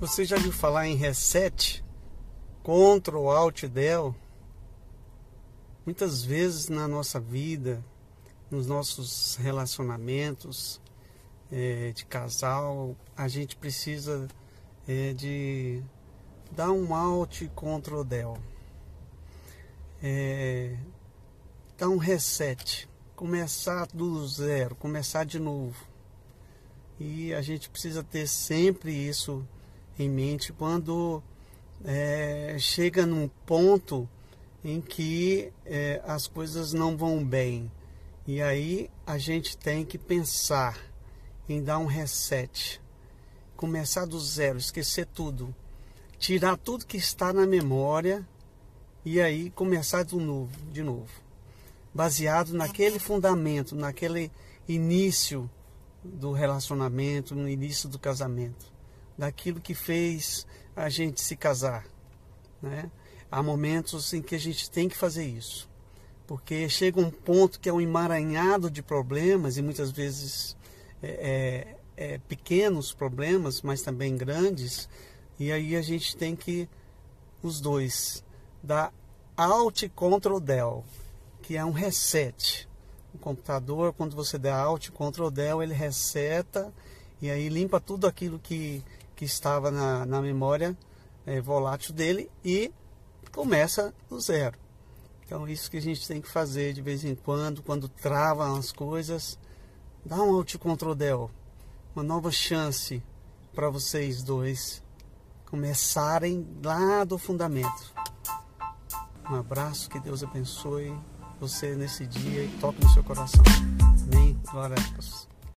Você já viu falar em reset? Ctrl Alt Del? Muitas vezes na nossa vida, nos nossos relacionamentos é, de casal, a gente precisa é, de dar um Alt Ctrl Del. É, dar um reset, começar do zero, começar de novo. E a gente precisa ter sempre isso em mente quando é, chega num ponto em que é, as coisas não vão bem. E aí a gente tem que pensar em dar um reset, começar do zero, esquecer tudo, tirar tudo que está na memória e aí começar de novo, de novo, baseado naquele fundamento, naquele início do relacionamento, no início do casamento daquilo que fez a gente se casar. Né? Há momentos em que a gente tem que fazer isso, porque chega um ponto que é um emaranhado de problemas e muitas vezes é, é, é pequenos problemas, mas também grandes, e aí a gente tem que os dois dar Alt Ctrl Del, que é um reset. O computador, quando você der Alt Ctrl Del, ele reseta e aí limpa tudo aquilo que que estava na, na memória é, volátil dele e começa do zero. Então isso que a gente tem que fazer de vez em quando, quando travam as coisas, dá um Alt Ctrl Del, uma nova chance para vocês dois começarem lá do fundamento. Um abraço, que Deus abençoe você nesse dia e toque no seu coração. Amém. Glória a Deus.